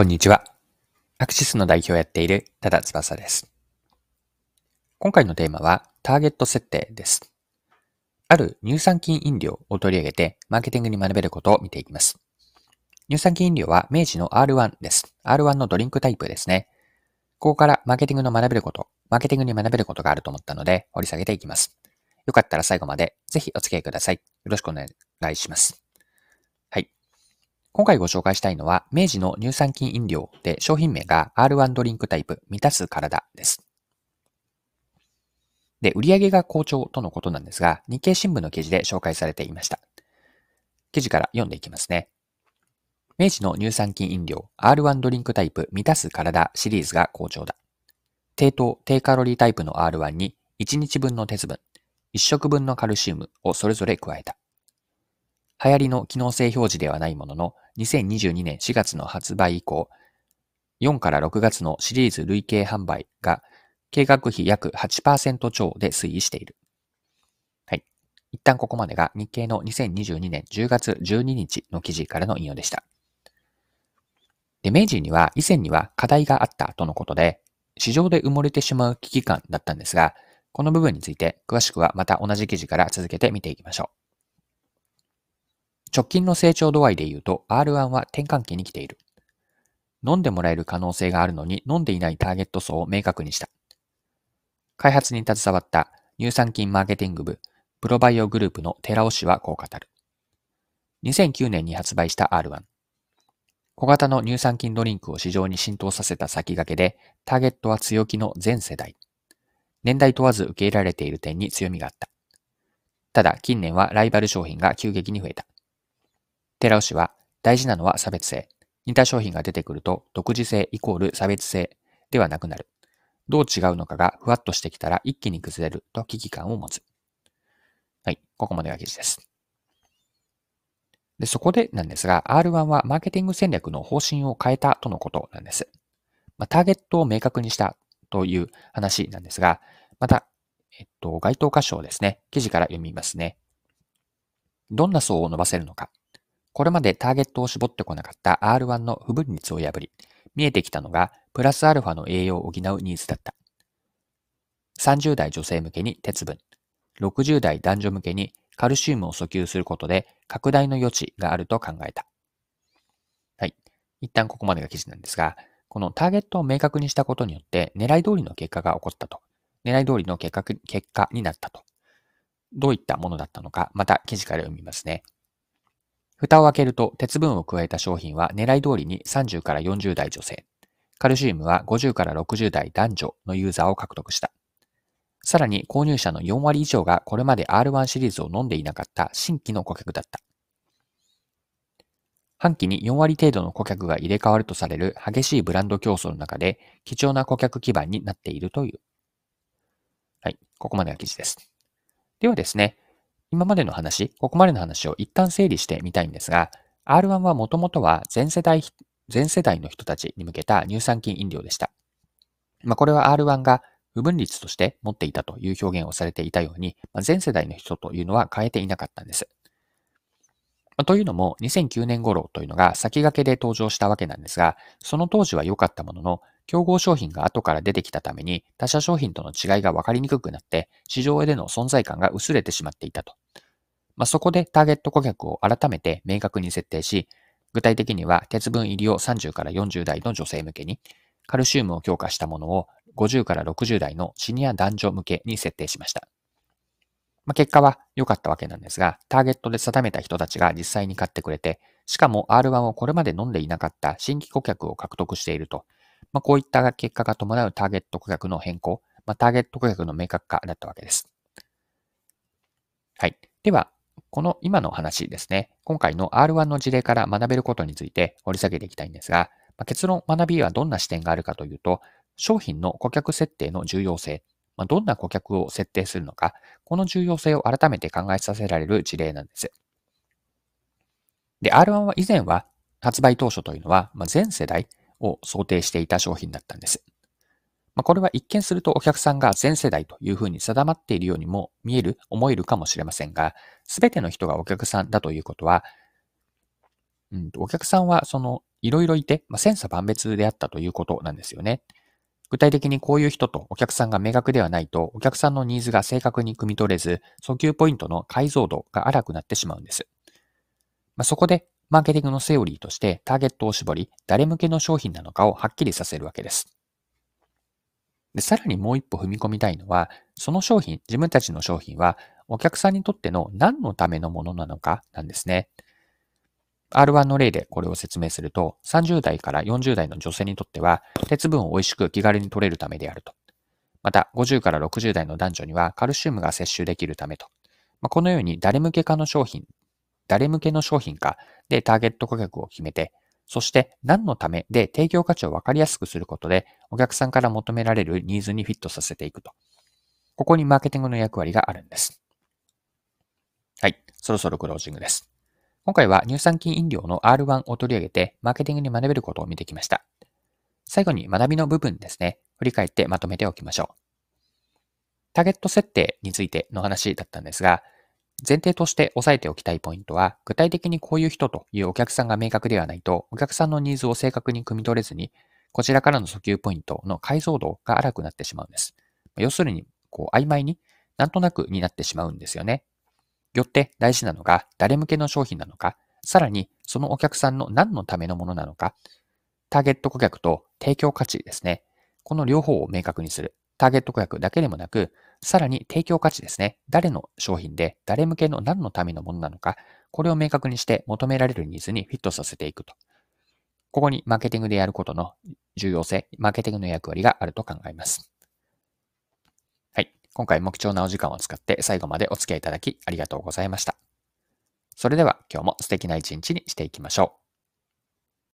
こんにちは。アクシスの代表をやっている多田翼です。今回のテーマはターゲット設定です。ある乳酸菌飲料を取り上げてマーケティングに学べることを見ていきます。乳酸菌飲料は明治の R1 です。R1 のドリンクタイプですね。ここからマーケティングの学べること、マーケティングに学べることがあると思ったので掘り下げていきます。よかったら最後までぜひお付き合いください。よろしくお願いします。今回ご紹介したいのは、明治の乳酸菌飲料で商品名が R1 ドリンクタイプ満たす体です。で、売上が好調とのことなんですが、日経新聞の記事で紹介されていました。記事から読んでいきますね。明治の乳酸菌飲料 R1 ドリンクタイプ満たす体シリーズが好調だ。低糖、低カロリータイプの R1 に1日分の鉄分、1食分のカルシウムをそれぞれ加えた。流行りの機能性表示ではないものの、2022年4月の発売以降、4から6月のシリーズ累計販売が計画比約8%超で推移している。はい。一旦ここまでが日経の2022年10月12日の記事からの引用でした。で、明治には以前には課題があったとのことで、市場で埋もれてしまう危機感だったんですが、この部分について詳しくはまた同じ記事から続けて見ていきましょう。直近の成長度合いで言うと R1 は転換期に来ている。飲んでもらえる可能性があるのに飲んでいないターゲット層を明確にした。開発に携わった乳酸菌マーケティング部プロバイオグループの寺尾氏はこう語る。2009年に発売した R1。小型の乳酸菌ドリンクを市場に浸透させた先駆けで、ターゲットは強気の全世代。年代問わず受け入れられている点に強みがあった。ただ、近年はライバル商品が急激に増えた。寺尾氏は、大事なのは差別性。似た商品が出てくると、独自性イコール差別性ではなくなる。どう違うのかがふわっとしてきたら一気に崩れると危機感を持つ。はい、ここまでが記事です。で、そこでなんですが、R1 はマーケティング戦略の方針を変えたとのことなんです。まあ、ターゲットを明確にしたという話なんですが、また、えっと、該当箇所をですね、記事から読みますね。どんな層を伸ばせるのか。これまでターゲットを絞ってこなかった R1 の不分率を破り、見えてきたのがプラスアルファの栄養を補うニーズだった。30代女性向けに鉄分、60代男女向けにカルシウムを訴求することで拡大の余地があると考えた。はい。一旦ここまでが記事なんですが、このターゲットを明確にしたことによって狙い通りの結果が起こったと。狙い通りの結果結果になったと。どういったものだったのか、また記事から読みますね。蓋を開けると鉄分を加えた商品は狙い通りに30から40代女性、カルシウムは50から60代男女のユーザーを獲得した。さらに購入者の4割以上がこれまで R1 シリーズを飲んでいなかった新規の顧客だった。半期に4割程度の顧客が入れ替わるとされる激しいブランド競争の中で貴重な顧客基盤になっているという。はい。ここまでが記事です。ではですね、今までの話、ここまでの話を一旦整理してみたいんですが、R1 はもともとは全世代、全世代の人たちに向けた乳酸菌飲料でした。まあ、これは R1 が不分率として持っていたという表現をされていたように、まあ、全世代の人というのは変えていなかったんです。まあ、というのも、2009年頃というのが先駆けで登場したわけなんですが、その当時は良かったものの、競合商品が後から出てきたために他社商品との違いが分かりにくくなって市場での存在感が薄れてしまっていたと。まあ、そこでターゲット顧客を改めて明確に設定し、具体的には鉄分入りを30から40代の女性向けに、カルシウムを強化したものを50から60代のシニア男女向けに設定しました。まあ、結果は良かったわけなんですが、ターゲットで定めた人たちが実際に買ってくれて、しかも R1 をこれまで飲んでいなかった新規顧客を獲得しているとまあ、こういった結果が伴うターゲット顧客の変更、まあ、ターゲット顧客の明確化だったわけです。はい。では、この今の話ですね、今回の R1 の事例から学べることについて掘り下げていきたいんですが、まあ、結論、学びはどんな視点があるかというと、商品の顧客設定の重要性、まあ、どんな顧客を設定するのか、この重要性を改めて考えさせられる事例なんです。で、R1 は以前は発売当初というのは、まあ、全世代、を想定していた商品だったんです。まあ、これは一見するとお客さんが全世代というふうに定まっているようにも見える、思えるかもしれませんが、すべての人がお客さんだということは、うん、お客さんはそのいろいろいて、まあ、千差万別であったということなんですよね。具体的にこういう人とお客さんが明確ではないと、お客さんのニーズが正確に汲み取れず、訴求ポイントの解像度が荒くなってしまうんです。まあ、そこで、マーケティングのセオリーとしてターゲットを絞り、誰向けの商品なのかをはっきりさせるわけです。で、さらにもう一歩踏み込みたいのは、その商品、自分たちの商品は、お客さんにとっての何のためのものなのかなんですね。R1 の例でこれを説明すると、30代から40代の女性にとっては、鉄分を美味しく気軽に取れるためであると。また、50から60代の男女にはカルシウムが摂取できるためと。まあ、このように誰向けかの商品、誰向けの商品かでターゲット顧客を決めて、そして何のためで提供価値を分かりやすくすることで、お客さんから求められるニーズにフィットさせていくと。ここにマーケティングの役割があるんです。はい。そろそろクロージングです。今回は乳酸菌飲料の R1 を取り上げて、マーケティングに学べることを見てきました。最後に学びの部分ですね、振り返ってまとめておきましょう。ターゲット設定についての話だったんですが、前提として押さえておきたいポイントは、具体的にこういう人というお客さんが明確ではないと、お客さんのニーズを正確に汲み取れずに、こちらからの訴求ポイントの解像度が荒くなってしまうんです。要するに、こう曖昧になんとなくになってしまうんですよね。よって大事なのが誰向けの商品なのか、さらにそのお客さんの何のためのものなのか、ターゲット顧客と提供価値ですね。この両方を明確にする。ターゲット顧客だけでもなく、さらに提供価値ですね。誰の商品で誰向けの何のためのものなのか、これを明確にして求められるニーズにフィットさせていくと。ここにマーケティングでやることの重要性、マーケティングの役割があると考えます。はい今回も貴重なお時間を使って最後までお付き合いいただきありがとうございました。それでは今日も素敵な一日にしていきましょう。